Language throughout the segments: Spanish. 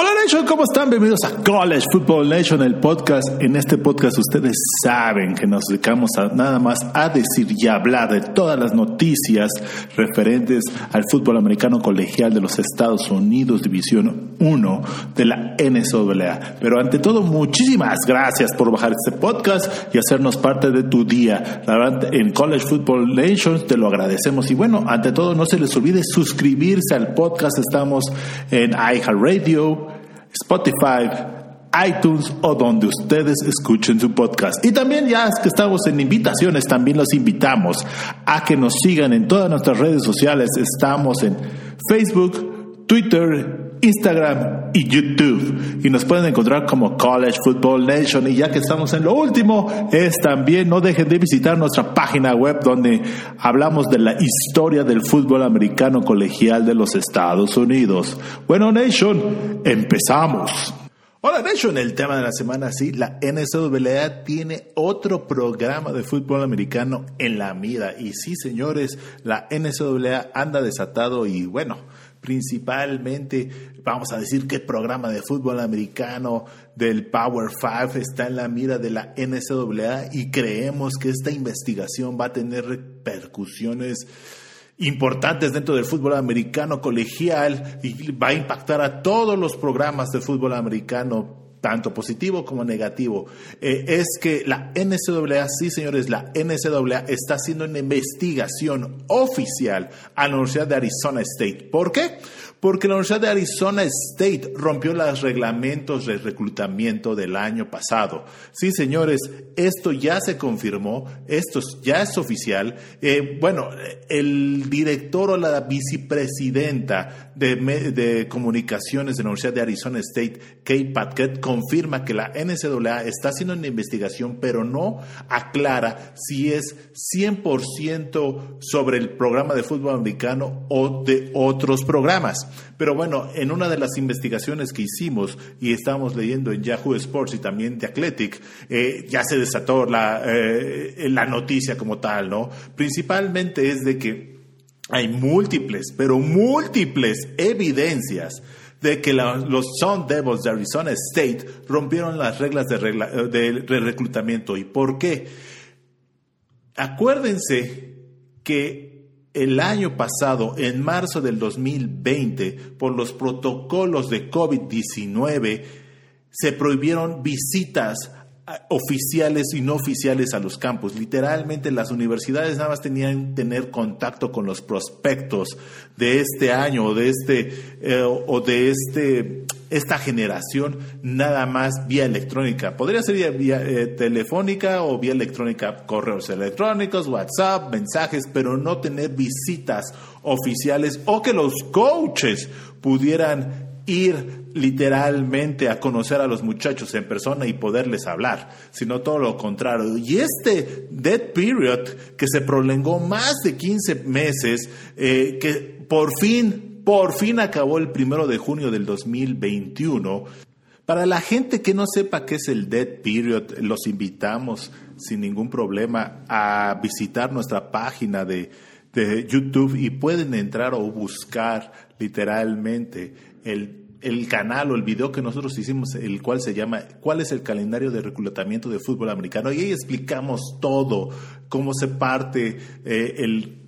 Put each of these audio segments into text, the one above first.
Hola Nation, ¿cómo están? Bienvenidos a College Football Nation, el podcast. En este podcast ustedes saben que nos dedicamos a nada más a decir y hablar de todas las noticias referentes al fútbol americano colegial de los Estados Unidos, División 1 de la NCAA. Pero ante todo, muchísimas gracias por bajar este podcast y hacernos parte de tu día. La verdad, en College Football Nation te lo agradecemos. Y bueno, ante todo, no se les olvide suscribirse al podcast. Estamos en iHeartRadio. Spotify, iTunes o donde ustedes escuchen su podcast. Y también ya que estamos en invitaciones, también los invitamos a que nos sigan en todas nuestras redes sociales. Estamos en Facebook, Twitter, Instagram y YouTube. Y nos pueden encontrar como College Football Nation. Y ya que estamos en lo último, es también no dejen de visitar nuestra página web donde hablamos de la historia del fútbol americano colegial de los Estados Unidos. Bueno, Nation, empezamos. Hola Nation, el tema de la semana, sí, la NCAA tiene otro programa de fútbol americano en la mira. Y sí, señores, la NCAA anda desatado y bueno, principalmente, vamos a decir que el programa de fútbol americano del Power Five está en la mira de la NCAA y creemos que esta investigación va a tener repercusiones importantes dentro del fútbol americano colegial y va a impactar a todos los programas de fútbol americano tanto positivo como negativo, eh, es que la NCAA, sí señores, la NCAA está haciendo una investigación oficial a la Universidad de Arizona State. ¿Por qué? Porque la Universidad de Arizona State rompió los reglamentos de reclutamiento del año pasado. Sí, señores, esto ya se confirmó, esto ya es oficial. Eh, bueno, el director o la vicepresidenta de, de, comunicaciones de la Universidad de Arizona State, Kate Patkett, confirma que la NCAA está haciendo una investigación, pero no aclara si es 100% sobre el programa de fútbol americano o de otros programas. Pero bueno, en una de las investigaciones que hicimos y estamos leyendo en Yahoo Sports y también de Athletic, eh, ya se desató la, eh, la noticia como tal, ¿no? Principalmente es de que hay múltiples, pero múltiples evidencias de que los Sun Devils de Arizona State rompieron las reglas de, de reclutamiento. ¿Y por qué? Acuérdense que el año pasado, en marzo del 2020, por los protocolos de COVID-19, se prohibieron visitas oficiales y no oficiales a los campos. Literalmente las universidades nada más tenían tener contacto con los prospectos de este año o de este eh, o de este esta generación nada más vía electrónica. Podría ser vía, eh, telefónica o vía electrónica, correos electrónicos, WhatsApp, mensajes, pero no tener visitas oficiales o que los coaches pudieran ir literalmente a conocer a los muchachos en persona y poderles hablar, sino todo lo contrario. Y este dead period que se prolongó más de 15 meses, eh, que por fin, por fin acabó el primero de junio del 2021. Para la gente que no sepa qué es el dead period, los invitamos sin ningún problema a visitar nuestra página de, de YouTube y pueden entrar o buscar literalmente el el canal o el video que nosotros hicimos, el cual se llama ¿Cuál es el calendario de reclutamiento de fútbol americano? Y ahí explicamos todo, cómo se parte eh, el,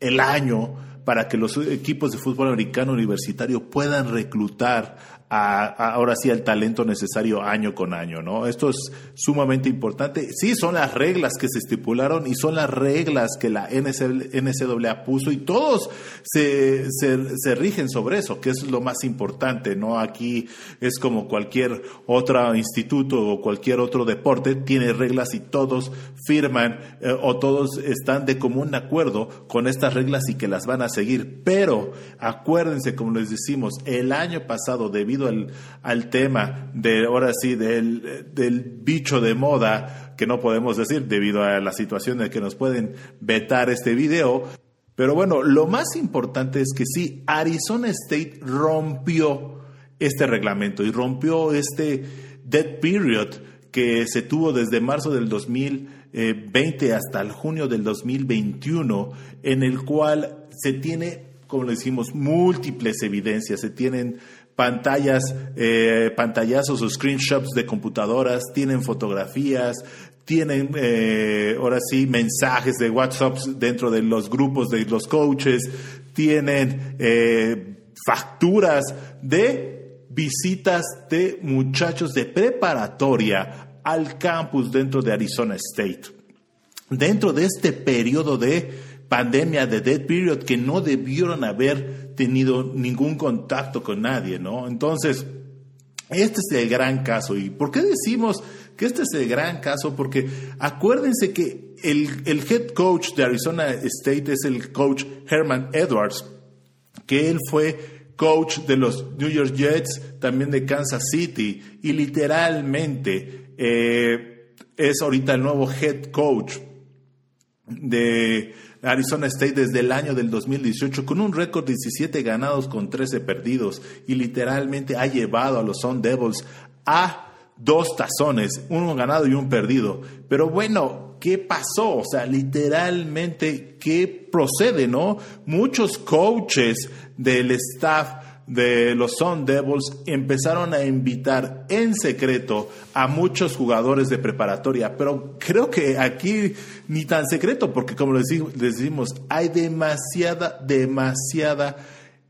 el año para que los equipos de fútbol americano universitario puedan reclutar ahora sí al talento necesario año con año, ¿no? Esto es sumamente importante. Sí, son las reglas que se estipularon y son las reglas que la NCAA puso y todos se, se, rigen sobre eso, que es lo más importante, ¿no? Aquí es como cualquier otro instituto o cualquier otro deporte, tiene reglas y todos firman eh, o todos están de común acuerdo con estas reglas y que las van a seguir. Pero acuérdense, como les decimos, el año pasado, debido al, tema de, ahora sí, del, del bicho de moda, que no podemos decir debido a la situación de que nos pueden vetar este video. Pero bueno, lo más importante es que sí, Arizona State rompió este reglamento y rompió este dead period que se tuvo desde marzo del 2020 hasta el junio del 2021, en el cual se tiene, como le decimos, múltiples evidencias, se tienen pantallas, eh, pantallazos o screenshots de computadoras, tienen fotografías, tienen eh, ahora sí mensajes de WhatsApp dentro de los grupos de los coaches, tienen eh, facturas de visitas de muchachos de preparatoria al campus dentro de Arizona State. Dentro de este periodo de pandemia, de dead period, que no debieron haber tenido ningún contacto con nadie, ¿no? Entonces, este es el gran caso. ¿Y por qué decimos que este es el gran caso? Porque acuérdense que el, el head coach de Arizona State es el coach Herman Edwards, que él fue coach de los New York Jets, también de Kansas City, y literalmente eh, es ahorita el nuevo head coach de Arizona State desde el año del 2018 con un récord de 17 ganados con 13 perdidos y literalmente ha llevado a los Sun Devils a dos tazones, uno ganado y un perdido. Pero bueno, ¿qué pasó? O sea, literalmente, ¿qué procede, no? Muchos coaches del staff de los Sun Devils empezaron a invitar en secreto a muchos jugadores de preparatoria, pero creo que aquí ni tan secreto, porque como les, decimos, hay demasiada, demasiada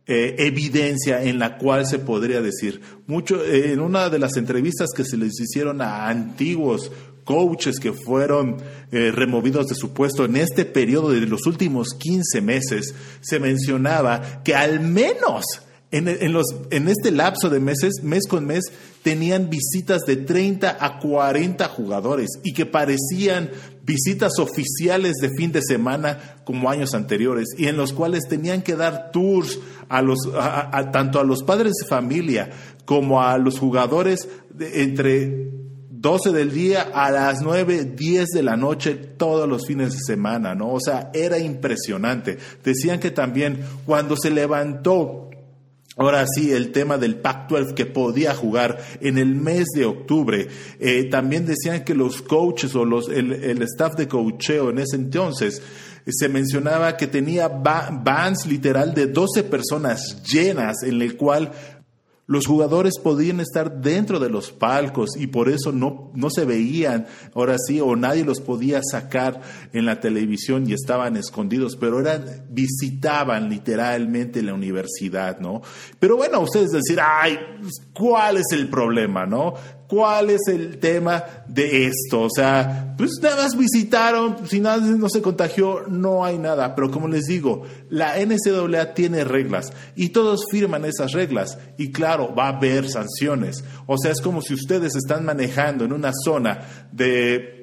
eh, evidencia en la cual se podría decir. Mucho, eh, en una de las entrevistas que se les hicieron a antiguos coaches que fueron eh, removidos de su puesto en este periodo de los últimos 15 meses, se mencionaba que al menos en, los, en este lapso de meses, mes con mes, tenían visitas de 30 a 40 jugadores y que parecían visitas oficiales de fin de semana como años anteriores y en los cuales tenían que dar tours a los, tanto a los padres de familia como a los jugadores entre 12 del día a las 9, 10 de la noche todos los fines de semana, ¿no? O sea, era impresionante. Decían que también cuando se levantó Ahora sí, el tema del Pac-12 que podía jugar en el mes de octubre. Eh, también decían que los coaches o los, el, staff de coacheo en ese entonces eh, se mencionaba que tenía bands literal de 12 personas llenas en el cual los jugadores podían estar dentro de los palcos y por eso no, no se veían, ahora sí, o nadie los podía sacar en la televisión y estaban escondidos, pero eran, visitaban literalmente la universidad, ¿no? Pero bueno, ustedes decir, ay, ¿cuál es el problema, no? ¿Cuál es el tema de esto? O sea, pues nada más visitaron, si nada no se contagió, no hay nada. Pero como les digo, la NCAA tiene reglas y todos firman esas reglas. Y claro, va a haber sanciones. O sea, es como si ustedes están manejando en una zona de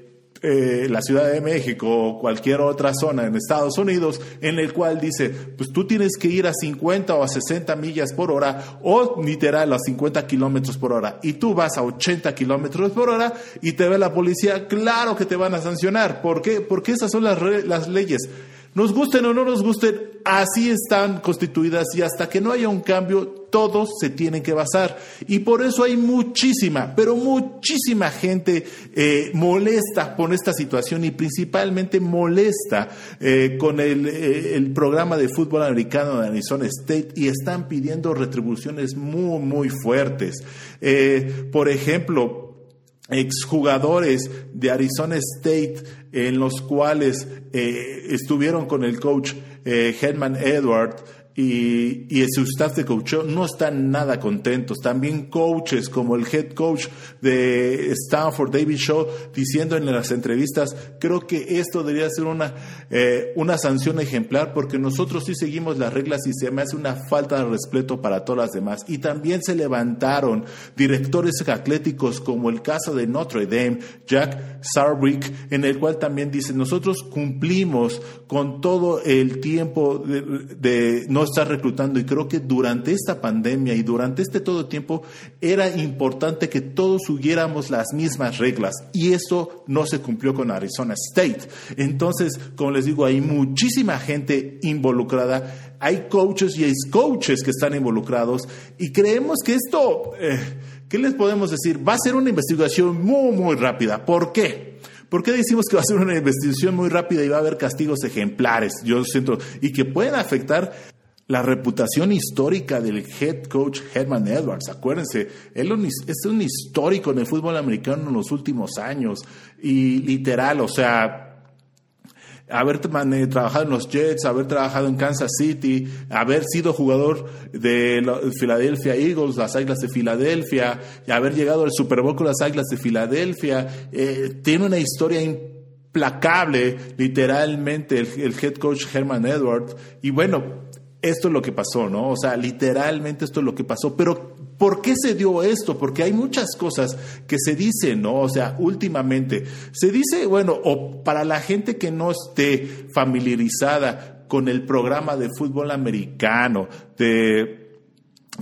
eh, la Ciudad de México o cualquier otra zona en Estados Unidos en el cual dice, pues tú tienes que ir a 50 o a 60 millas por hora o literal a 50 kilómetros por hora y tú vas a 80 kilómetros por hora y te ve la policía, claro que te van a sancionar. ¿Por qué? Porque esas son las, las leyes. Nos gusten o no nos gusten, así están constituidas y hasta que no haya un cambio, todos se tienen que basar. Y por eso hay muchísima, pero muchísima gente eh, molesta con esta situación y principalmente molesta eh, con el, eh, el, programa de fútbol americano de Arizona State y están pidiendo retribuciones muy, muy fuertes. por ejemplo, exjugadores de Arizona State en los cuales estuvieron con el coach eh, Herman Edward y, y su staff de coach no están nada contentos. También coaches como el head coach de Stanford, David Shaw, diciendo en las entrevistas, creo que esto debería ser una, eh, una sanción ejemplar porque nosotros sí seguimos las reglas y se me hace una falta de respeto para todas las demás. Y también se levantaron directores atléticos como el caso de Notre Dame, Jack Sarbrick, en el cual también dice, nosotros cumplimos con todo el tiempo de, de no está reclutando y creo que durante esta pandemia y durante este todo tiempo era importante que todos siguiéramos las mismas reglas y eso no se cumplió con Arizona State. Entonces, como les digo, hay muchísima gente involucrada, hay coaches y hay coaches que están involucrados y creemos que esto... Eh, ¿qué les podemos decir? Va a ser una investigación muy, muy rápida. ¿Por qué? ¿Por qué decimos que va a ser una investigación muy rápida y va a haber castigos ejemplares? Yo siento, y que pueden afectar la reputación histórica del head coach Herman Edwards. Acuérdense, él es un histórico en el fútbol americano en los últimos años y literal, o sea, haber trabajado en los Jets, haber trabajado en Kansas City, haber sido jugador de Philadelphia Eagles, las Águilas de Filadelfia, y haber llegado al Super Bowl con las Águilas de Filadelfia, eh, tiene una historia implacable, literalmente, el head coach Herman Edwards. Y bueno, esto es lo que pasó, ¿no? O sea, literalmente esto es lo que pasó. Pero, ¿por qué se dio esto? Porque hay muchas cosas que se dicen, ¿no? O sea, últimamente, se dice, bueno, o para la gente que no esté familiarizada con el programa de fútbol americano, de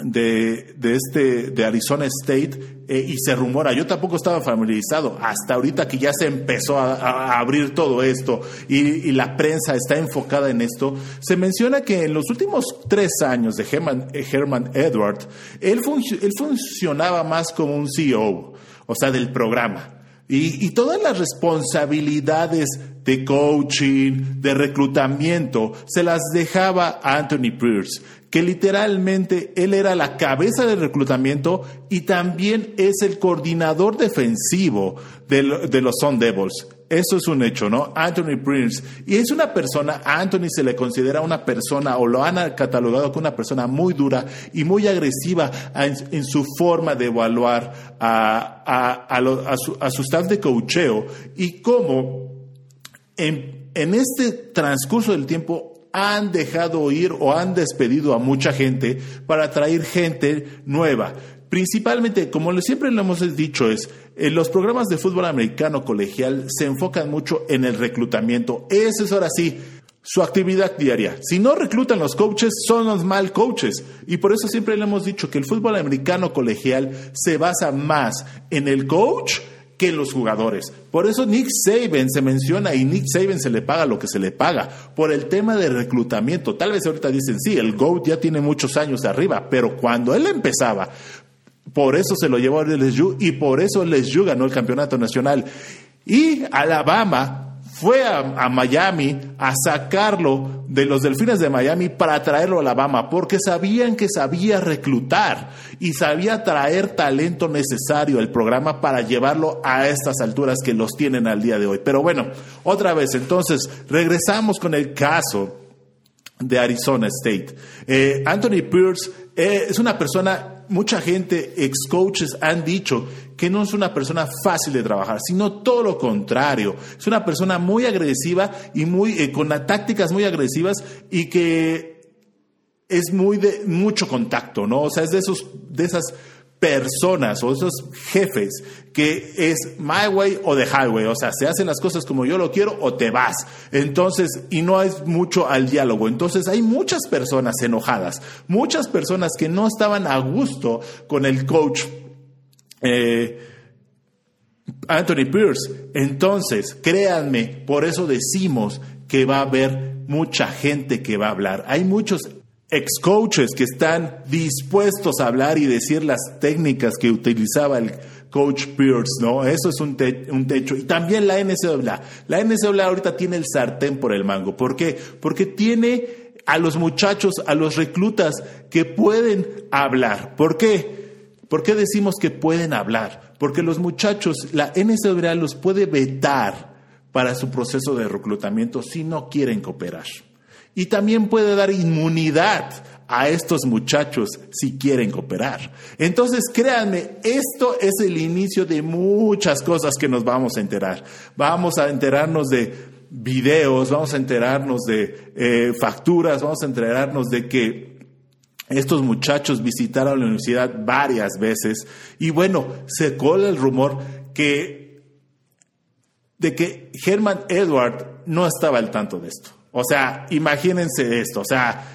de, de, este, de Arizona State eh, y se rumora, yo tampoco estaba familiarizado, hasta ahorita que ya se empezó a, abrir todo esto y, la prensa está enfocada en esto, se menciona que en los últimos tres años de Herman, Herman Edward, él, él funcionaba más como un CEO, o sea, del programa. Y, y, todas las responsabilidades de coaching, de reclutamiento, se las dejaba a Anthony Pierce, que literalmente él era la cabeza del reclutamiento y también es el coordinador defensivo de, los Sun Devils. Eso es un hecho, ¿no? Anthony Prince. Y es una persona, a Anthony se le considera una persona, o lo han catalogado como una persona muy dura y muy agresiva en, su forma de evaluar a, su, a, staff de coacheo y cómo en este transcurso del tiempo han dejado ir o han despedido a mucha gente para traer gente nueva. Principalmente, como siempre lo hemos dicho, es eh, los programas de fútbol americano colegial se enfocan mucho en el reclutamiento. Eso es ahora sí su actividad diaria. Si no reclutan los coaches, son los mal coaches. Y por eso siempre le hemos dicho que el fútbol americano colegial se basa más en el coach que los jugadores. Por eso Nick Saban se menciona y Nick Saban se le paga lo que se le paga por el tema de reclutamiento. Tal vez ahorita dicen, sí, el GOAT ya tiene muchos años arriba, pero cuando él empezaba, por eso se lo llevó a LSU y por eso LSU ganó el campeonato nacional. Y Alabama fue a, Miami a sacarlo de los delfines de Miami para traerlo a Alabama, porque sabían que sabía reclutar y sabía traer talento necesario al programa para llevarlo a estas alturas que los tienen al día de hoy. Pero bueno, otra vez, entonces, regresamos con el caso de Arizona State. Eh, Anthony Pierce eh, es una persona, mucha gente, ex coaches han dicho que no es una persona fácil de trabajar, sino todo lo contrario. Es una persona muy agresiva y muy, eh, con tácticas muy agresivas y que es muy de mucho contacto, ¿no? O sea, es de esos, de esas personas o esos jefes que es my way o the highway, o sea, se hacen las cosas como yo lo quiero o te vas. Entonces, y no hay mucho al diálogo. Entonces, hay muchas personas enojadas, muchas personas que no estaban a gusto con el coach eh, Anthony Pierce. Entonces, créanme, por eso decimos que va a haber mucha gente que va a hablar. Hay muchos ex coaches que están dispuestos a hablar y decir las técnicas que utilizaba el coach Pierce, ¿no? Eso es un, techo. Y también la NCAA. La NCAA ahorita tiene el sartén por el mango. ¿Por qué? Porque tiene a los muchachos, a los reclutas que pueden hablar. ¿Por qué? ¿Por qué decimos que pueden hablar? Porque los muchachos, la NCAA los puede vetar para su proceso de reclutamiento si no quieren cooperar y también puede dar inmunidad a estos muchachos si quieren cooperar. Entonces, créanme, esto es el inicio de muchas cosas que nos vamos a enterar. Vamos a enterarnos de videos, vamos a enterarnos de eh, facturas, vamos a enterarnos de que estos muchachos visitaron la universidad varias veces y bueno, se cola el rumor que de que Herman Edward no estaba al tanto de esto. O sea, imagínense esto, o sea,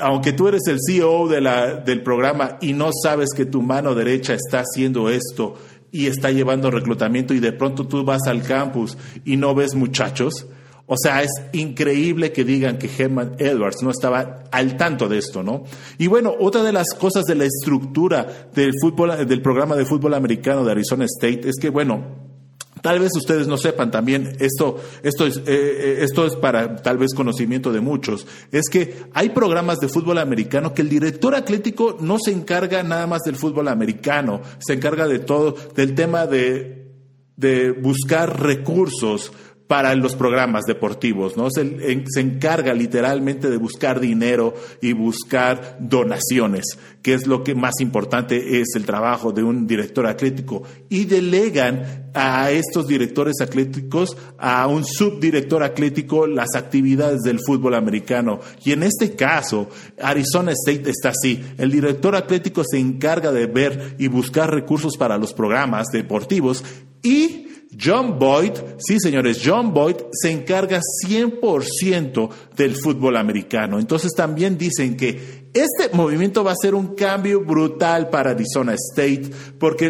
aunque tú eres el CEO del programa y no sabes que tu mano derecha está haciendo esto y está llevando reclutamiento y de pronto tú vas al campus y no ves muchachos, O sea, es increíble que digan que Herman Edwards no estaba al tanto de esto, ¿no? Y bueno, otra de las cosas de la estructura del fútbol, del programa de fútbol americano de Arizona State es que, bueno, Tal vez ustedes no sepan también, esto, esto, es, eh, eh, esto es para tal vez conocimiento de muchos, es que hay programas de fútbol americano que el director atlético no se encarga nada más del fútbol americano, se encarga de todo, del tema de, de buscar recursos para los programas deportivos, ¿no? Se, encarga literalmente de buscar dinero y buscar donaciones, que es lo que más importante es el trabajo de un director atlético. Y delegan a estos directores atléticos, a un subdirector atlético, las actividades del fútbol americano. Y en este caso, Arizona State está así. El director atlético se encarga de ver y buscar recursos para los programas deportivos y John Boyd, sí señores, John Boyd se encarga 100% del fútbol americano. Entonces también dicen que este movimiento va a ser un cambio brutal para Arizona State porque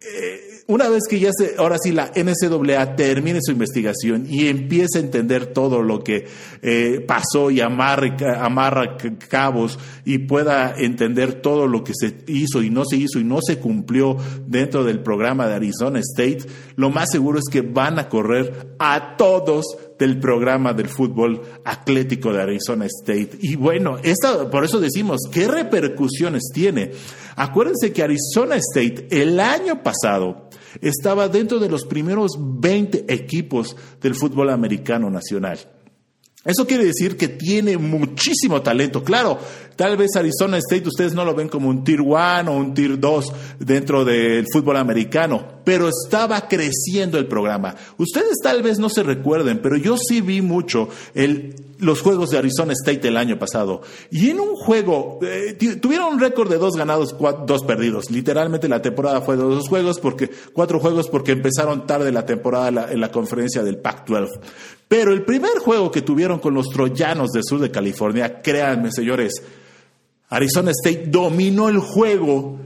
eh, una vez que ya se, ahora sí la NCAA termine su investigación y empiece a entender todo lo que eh, pasó y amarre, amarra cabos y pueda entender todo lo que se hizo y no se hizo y no se cumplió dentro del programa de Arizona State, lo más seguro es que van a correr a todos del programa del fútbol atlético de Arizona State. Y bueno, por eso decimos, ¿qué repercusiones tiene? Acuérdense que Arizona State el año pasado estaba dentro de los primeros 20 equipos del fútbol americano nacional. Eso quiere decir que tiene muchísimo talento. Claro, tal vez Arizona State ustedes no lo ven como un Tier 1 o un Tier 2 dentro del fútbol americano, pero estaba creciendo el programa. Ustedes tal vez no se recuerden, pero yo sí vi mucho el los juegos de Arizona State el año pasado. Y en un juego, eh, tuvieron un récord de dos ganados, dos perdidos. Literalmente la temporada fue de dos juegos, porque, cuatro juegos porque empezaron tarde la temporada en la conferencia del Pac-12. Pero el primer juego que tuvieron con los troyanos del sur de California, créanme señores, Arizona State dominó el juego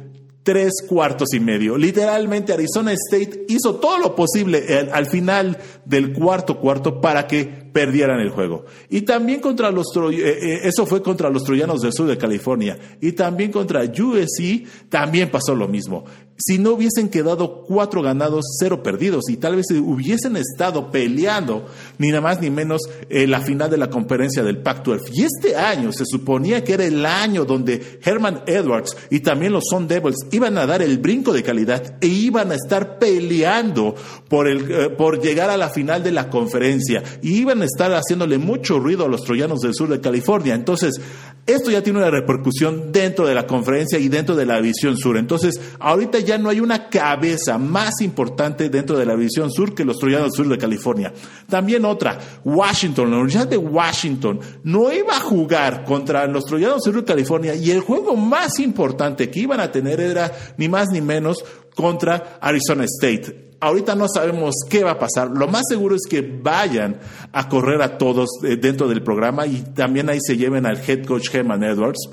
tres cuartos y medio. Literalmente Arizona State hizo todo lo posible al final del cuarto cuarto para que perdieran el juego. Y también contra los, eh, eh, eso fue contra los troyanos del sur de California. Y también contra USC también pasó lo mismo. Si no hubiesen quedado cuatro ganados, cero perdidos, y tal vez hubiesen estado peleando ni nada más ni menos en la final de la conferencia del Pac-12. Y este año se suponía que era el año donde Herman Edwards y también los Sun Devils iban a dar el brinco de calidad e iban a estar peleando por, el, eh, por llegar a la final de la conferencia. Y iban estar haciéndole mucho ruido a los troyanos del sur de California. Entonces, esto ya tiene una repercusión dentro de la conferencia y dentro de la visión sur. Entonces, ahorita ya no hay una cabeza más importante dentro de la visión sur que los troyanos del sur de California. También otra, Washington, la Universidad de Washington no iba a jugar contra los troyanos del sur de California y el juego más importante que iban a tener era ni más ni menos contra Arizona State. Ahorita no sabemos qué va a pasar. Lo más seguro es que vayan a correr a todos eh, dentro del programa y también ahí se lleven al head coach Herman Edwards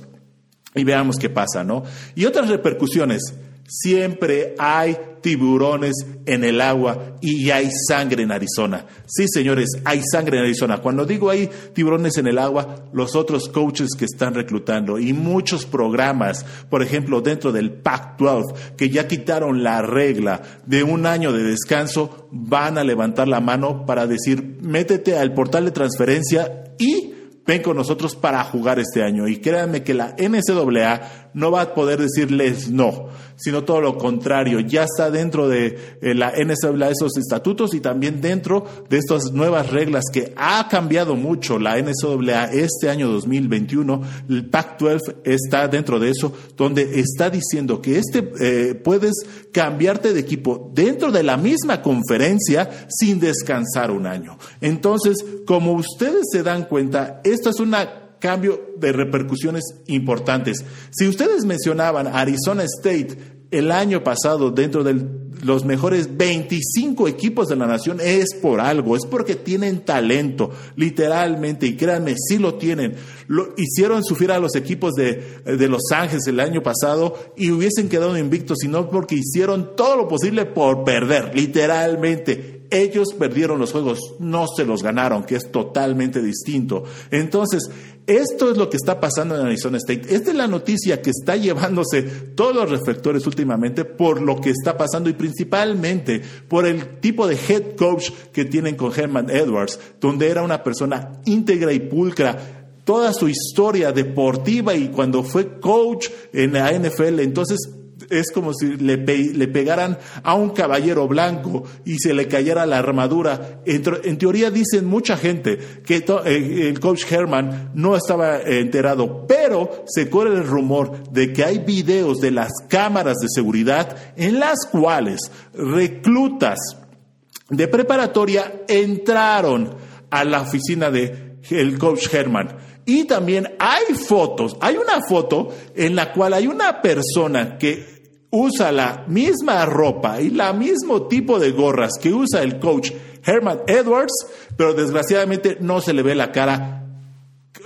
y veamos qué pasa, ¿no? Y otras repercusiones. Siempre hay tiburones en el agua y hay sangre en Arizona. Sí, señores, hay sangre en Arizona. Cuando digo hay tiburones en el agua, los otros coaches que están reclutando y muchos programas, por ejemplo, dentro del Pac-12, que ya quitaron la regla de un año de descanso, van a levantar la mano para decir, métete al portal de transferencia y ven con nosotros para jugar este año. Y créanme que la NCAA no va a poder decirles no, sino todo lo contrario. Ya está dentro de eh, la NCAA esos estatutos y también dentro de estas nuevas reglas que ha cambiado mucho la NCAA este año 2021. El Pac-12 está dentro de eso, donde está diciendo que este eh, puedes cambiarte de equipo dentro de la misma conferencia sin descansar un año. Entonces, como ustedes se dan cuenta, esto es una cambio de repercusiones importantes. Si ustedes mencionaban Arizona State el año pasado dentro de los mejores 25 equipos de la nación, es por algo, es porque tienen talento, literalmente, y créanme, sí lo tienen. Lo, hicieron sufrir a los equipos de, de Los Ángeles el año pasado y hubiesen quedado invictos, sino porque hicieron todo lo posible por perder, literalmente ellos perdieron los juegos, no se los ganaron, que es totalmente distinto. Entonces, esto es lo que está pasando en Arizona State. Esta es la noticia que está llevándose todos los reflectores últimamente por lo que está pasando y principalmente por el tipo de head coach que tienen con Herman Edwards, donde era una persona íntegra y pulcra toda su historia deportiva y cuando fue coach en la NFL, entonces es como si le, le, pegaran a un caballero blanco y se le cayera la armadura. En, teoría dicen mucha gente que eh, el coach Herman no estaba enterado, pero se corre el rumor de que hay videos de las cámaras de seguridad en las cuales reclutas de preparatoria entraron a la oficina de el coach Herman y también hay fotos, hay una foto en la cual hay una persona que usa la misma ropa y la mismo tipo de gorras que usa el coach Herman Edwards, pero desgraciadamente no se le ve la cara,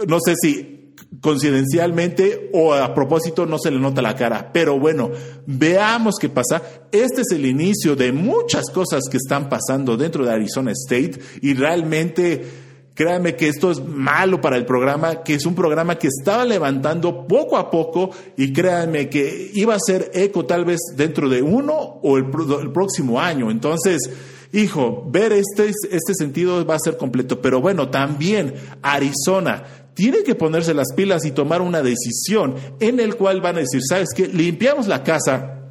no sé si coincidencialmente o a propósito no se le nota la cara. Pero bueno, veamos qué pasa. Este es el inicio de muchas cosas que están pasando dentro de Arizona State y realmente Créanme que esto es malo para el programa, que es un programa que estaba levantando poco a poco y créanme que iba a ser eco tal vez dentro de uno o el, próximo año. Entonces, hijo, ver este, este sentido va a ser completo. Pero bueno, también Arizona tiene que ponerse las pilas y tomar una decisión en el cual van a decir, ¿sabes qué? Limpiamos la casa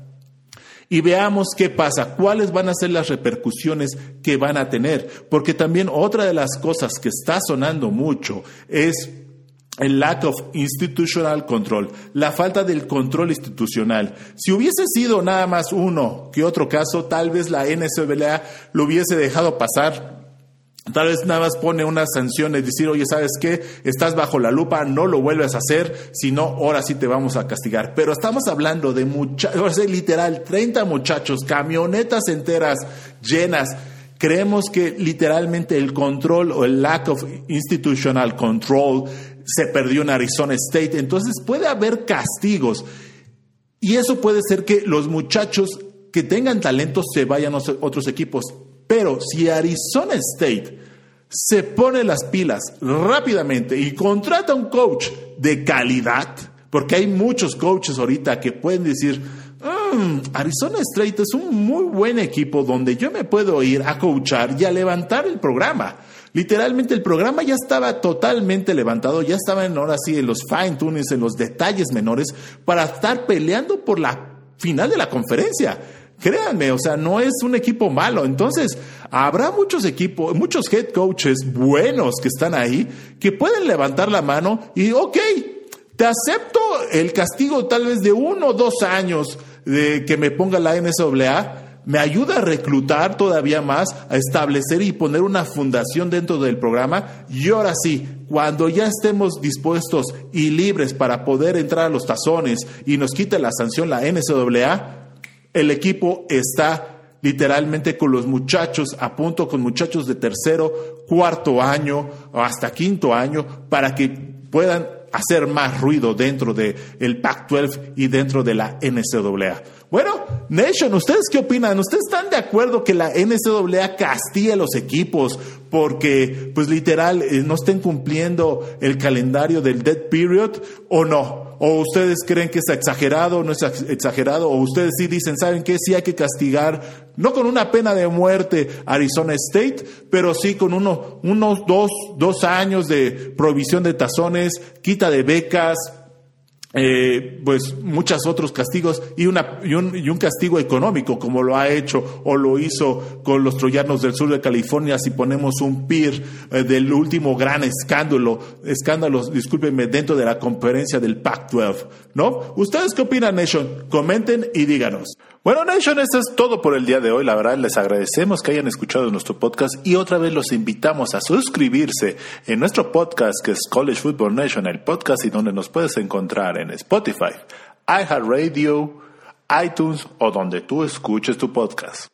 y veamos qué pasa, cuáles van a ser las repercusiones que van a tener. Porque también otra de las cosas que está sonando mucho es el lack of institutional control, la falta del control institucional. Si hubiese sido nada más uno que otro caso, tal vez la NCAA lo hubiese dejado pasar Tal vez nada más pone una sanción y decir, oye, ¿sabes qué? Estás bajo la lupa, no lo vuelves a hacer, si no, ahora sí te vamos a castigar. Pero estamos hablando de muchachos, literal, 30 muchachos, camionetas enteras llenas. Creemos que literalmente el control o el lack of institutional control se perdió en Arizona State. Entonces puede haber castigos. Y eso puede ser que los muchachos que tengan talento se vayan a otros equipos. Pero si Arizona State se pone las pilas rápidamente y contrata un coach de calidad, porque hay muchos coaches ahorita que pueden decir, mm, Arizona State es un muy buen equipo donde yo me puedo ir a coachar y a levantar el programa. Literalmente el programa ya estaba totalmente levantado, ya estaba en, ahora sí en los fine tunings, en los detalles menores, para estar peleando por la final de la conferencia. Créanme, o sea, no es un equipo malo. Entonces, habrá muchos equipos, muchos head coaches buenos que están ahí que pueden levantar la mano y, ok, te acepto el castigo tal vez de uno o dos años de que me ponga la NSAA, me ayuda a reclutar todavía más, a establecer y poner una fundación dentro del programa. Y ahora sí, cuando ya estemos dispuestos y libres para poder entrar a los tazones y nos quite la sanción la NCAA, el equipo está literalmente con los muchachos, a punto con muchachos de tercero, cuarto año o hasta quinto año, para que puedan hacer más ruido dentro del el Pac-12 y dentro de la NCAA. Bueno, Nation, ¿ustedes qué opinan? ¿Ustedes están de acuerdo que la NCAA castigue a los equipos porque, pues literal, eh, no estén cumpliendo el calendario del dead period o no? ¿O ustedes creen que es exagerado o no es exagerado? ¿O ustedes sí dicen, ¿saben qué? Sí hay que castigar, no con una pena de muerte Arizona State, pero sí con uno, unos dos, dos años de provisión de tazones, quita de becas, eh, pues muchos otros castigos y, una, y, un, y, un, castigo económico como lo ha hecho o lo hizo con los troyanos del sur de California si ponemos un PIR eh, del último gran escándalo, escándalos, discúlpenme, dentro de la conferencia del Pac-12, ¿no? ¿Ustedes qué opinan, Nation? Comenten y díganos. Bueno, Nation, esto es todo por el día de hoy. La verdad, les agradecemos que hayan escuchado nuestro podcast y otra vez los invitamos a suscribirse en nuestro podcast que es College Football Nation, el podcast y donde nos puedes encontrar en Spotify, iHeartRadio, iTunes o donde tú escuches tu podcast.